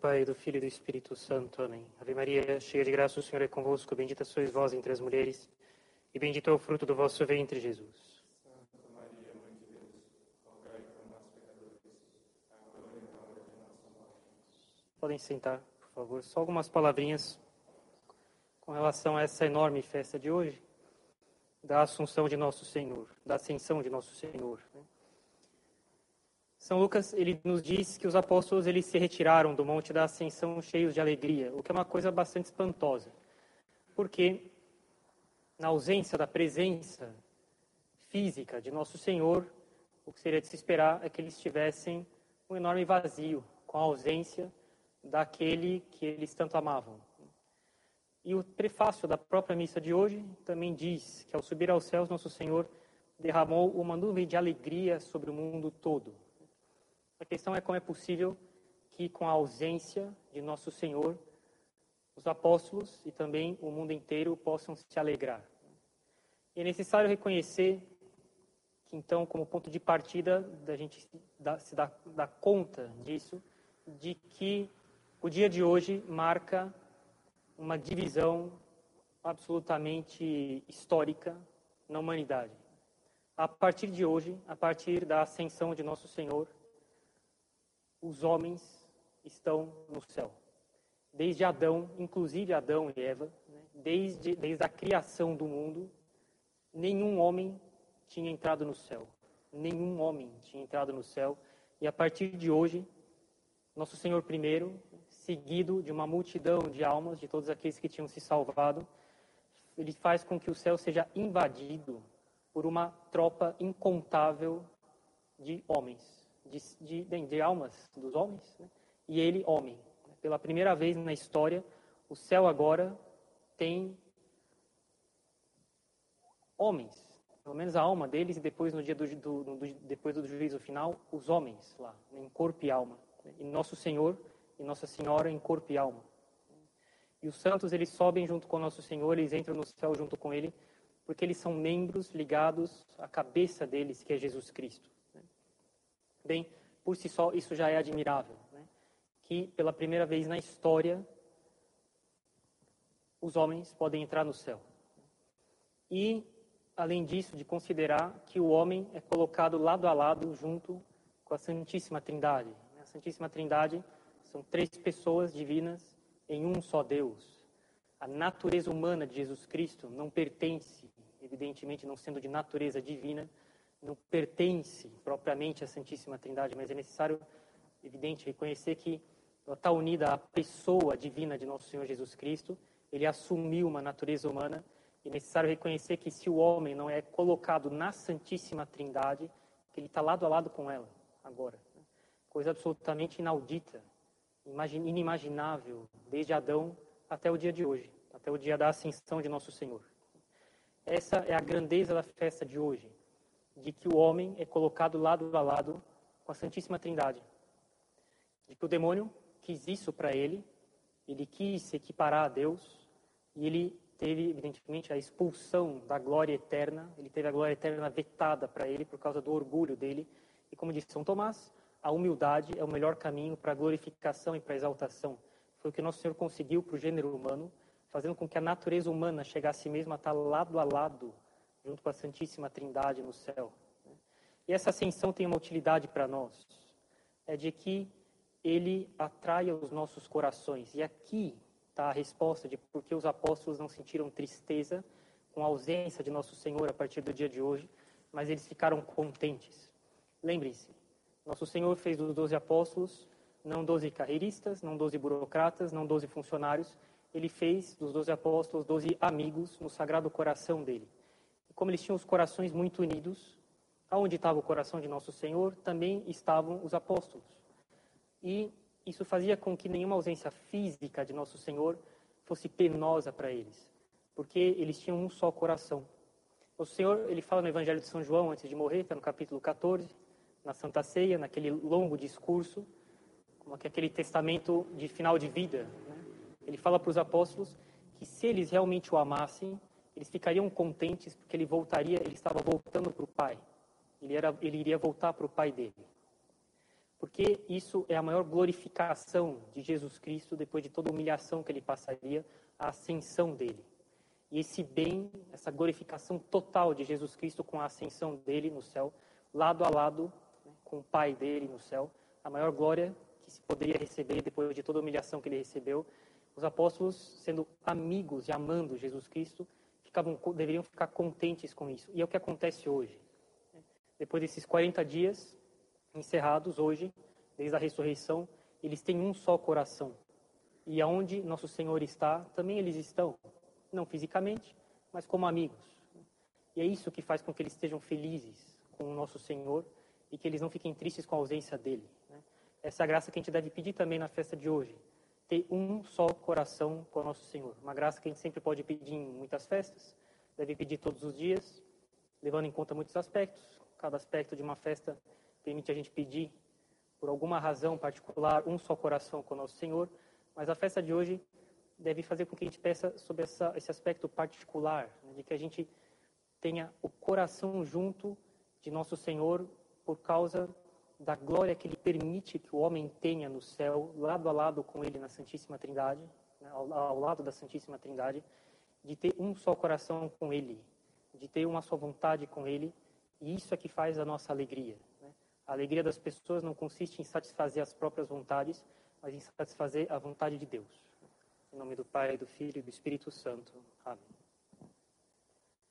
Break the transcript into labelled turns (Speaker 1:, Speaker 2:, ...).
Speaker 1: Pai, do Filho e do Espírito Santo. Amém. Ave Maria, cheia de graça, o Senhor é convosco. Bendita sois vós entre as mulheres, e bendito é o fruto do vosso ventre, Jesus. Podem sentar, por favor. Só algumas palavrinhas com relação a essa enorme festa de hoje, da Assunção de Nosso Senhor, da Ascensão de Nosso Senhor. né? São Lucas, ele nos diz que os apóstolos eles se retiraram do Monte da Ascensão cheios de alegria, o que é uma coisa bastante espantosa. Porque na ausência da presença física de Nosso Senhor, o que seria de se esperar é que eles tivessem um enorme vazio com a ausência daquele que eles tanto amavam. E o prefácio da própria missa de hoje também diz que ao subir aos céus, Nosso Senhor derramou uma nuvem de alegria sobre o mundo todo. A questão é como é possível que, com a ausência de Nosso Senhor, os apóstolos e também o mundo inteiro possam se alegrar. E é necessário reconhecer que, então, como ponto de partida da gente se dar, dar conta disso, de que o dia de hoje marca uma divisão absolutamente histórica na humanidade. A partir de hoje, a partir da ascensão de Nosso Senhor, os homens estão no céu. Desde Adão, inclusive Adão e Eva, né, desde, desde a criação do mundo, nenhum homem tinha entrado no céu. Nenhum homem tinha entrado no céu. E a partir de hoje, Nosso Senhor primeiro, seguido de uma multidão de almas, de todos aqueles que tinham se salvado, ele faz com que o céu seja invadido por uma tropa incontável de homens, de, de, de almas dos homens, né? e ele, homem. Pela primeira vez na história, o céu agora tem homens, pelo menos a alma deles, e depois no dia do, do, do depois do juízo final, os homens lá, em corpo e alma. E nosso Senhor e Nossa Senhora em corpo e alma. E os santos, eles sobem junto com Nosso Senhor, eles entram no céu junto com Ele, porque eles são membros ligados à cabeça deles, que é Jesus Cristo. Bem, por si só, isso já é admirável. né? Que, pela primeira vez na história, os homens podem entrar no céu. E, além disso, de considerar que o homem é colocado lado a lado junto com a Santíssima Trindade. A Santíssima Trindade são três pessoas divinas em um só Deus. A natureza humana de Jesus Cristo não pertence, evidentemente não sendo de natureza divina, não pertence propriamente à Santíssima Trindade, mas é necessário, evidente, reconhecer que ela está unida à pessoa divina de nosso Senhor Jesus Cristo. Ele assumiu uma natureza humana. E é necessário reconhecer que se o homem não é colocado na Santíssima Trindade, que ele está lado a lado com ela, agora. né? Coisa absolutamente inaudita, imagin- inimaginável, desde Adão até o dia de hoje, até o dia da ascensão de nosso Senhor. Essa é a grandeza da festa de hoje, de que o homem é colocado lado a lado com a Santíssima Trindade. De que o demônio quis isso para ele, ele quis se equiparar a Deus, e ele teve, evidentemente, a expulsão da glória eterna, ele teve a glória eterna vetada para ele por causa do orgulho dele. E como disse São Tomás, a humildade é o melhor caminho para a glorificação e para a exaltação. Foi o que nosso Senhor conseguiu para o gênero humano, fazendo com que a natureza humana chegasse mesmo a estar lado a lado, junto com a Santíssima Trindade no céu. né? E essa ascensão tem uma utilidade para nós, é de que ele atrai os nossos corações. E aqui está a resposta de por que os apóstolos não sentiram tristeza com a ausência de nosso Senhor a partir do dia de hoje, mas eles ficaram contentes. Lembre-se, nosso Senhor fez dos doze apóstolos não doze carreiristas, não doze burocratas, não doze funcionários. Ele fez dos doze apóstolos doze amigos no sagrado coração dele. Como eles tinham os corações muito unidos, aonde estava o coração de nosso Senhor, também estavam os apóstolos. E isso fazia com que nenhuma ausência física de nosso Senhor fosse penosa para eles, porque eles tinham um só coração. O Senhor, ele fala no Evangelho de São João antes de morrer, está no capítulo 14, na Santa Ceia, naquele longo discurso, como que aquele testamento de final de vida. né? Ele fala para os apóstolos que se eles realmente o amassem, eles ficariam contentes porque ele voltaria, ele estava voltando para o Pai. Ele, era, ele iria voltar para o Pai dele. Porque isso é a maior glorificação de Jesus Cristo depois de toda a humilhação que ele passaria, a ascensão dele. E esse bem, essa glorificação total de Jesus Cristo com a ascensão dele no céu, lado a lado né, com o Pai dele no céu, a maior glória que se poderia receber depois de toda a humilhação que ele recebeu. Os apóstolos, sendo amigos e amando Jesus Cristo, ficavam, deveriam ficar contentes com isso. E é o que acontece hoje. Depois desses 40 dias encerrados hoje, desde a ressurreição, eles têm um só coração. E aonde nosso Senhor está, também eles estão, não fisicamente, mas como amigos. E é isso que faz com que eles estejam felizes com o nosso Senhor e que eles não fiquem tristes com a ausência dele. Né? Essa é a graça que a gente deve pedir também na festa de hoje. Ter um só coração com o nosso Senhor. Uma graça que a gente sempre pode pedir em muitas festas, deve pedir todos os dias, levando em conta muitos aspectos. Cada aspecto de uma festa permite a gente pedir, por alguma razão particular, um só coração com o nosso Senhor. Mas a festa de hoje deve fazer com que a gente peça sobre essa, esse aspecto particular, né, de que a gente tenha o coração junto de nosso Senhor por causa da glória que Ele permite que o homem tenha no céu, lado a lado com Ele na Santíssima Trindade, né, ao, ao lado da Santíssima Trindade, de ter um só coração com Ele, de ter uma só vontade com Ele, e isso é que faz a nossa alegria. Né? A alegria das pessoas não consiste em satisfazer as próprias vontades, mas em satisfazer a vontade de Deus. Em nome do Pai, do Filho e do Espírito Santo. Amém.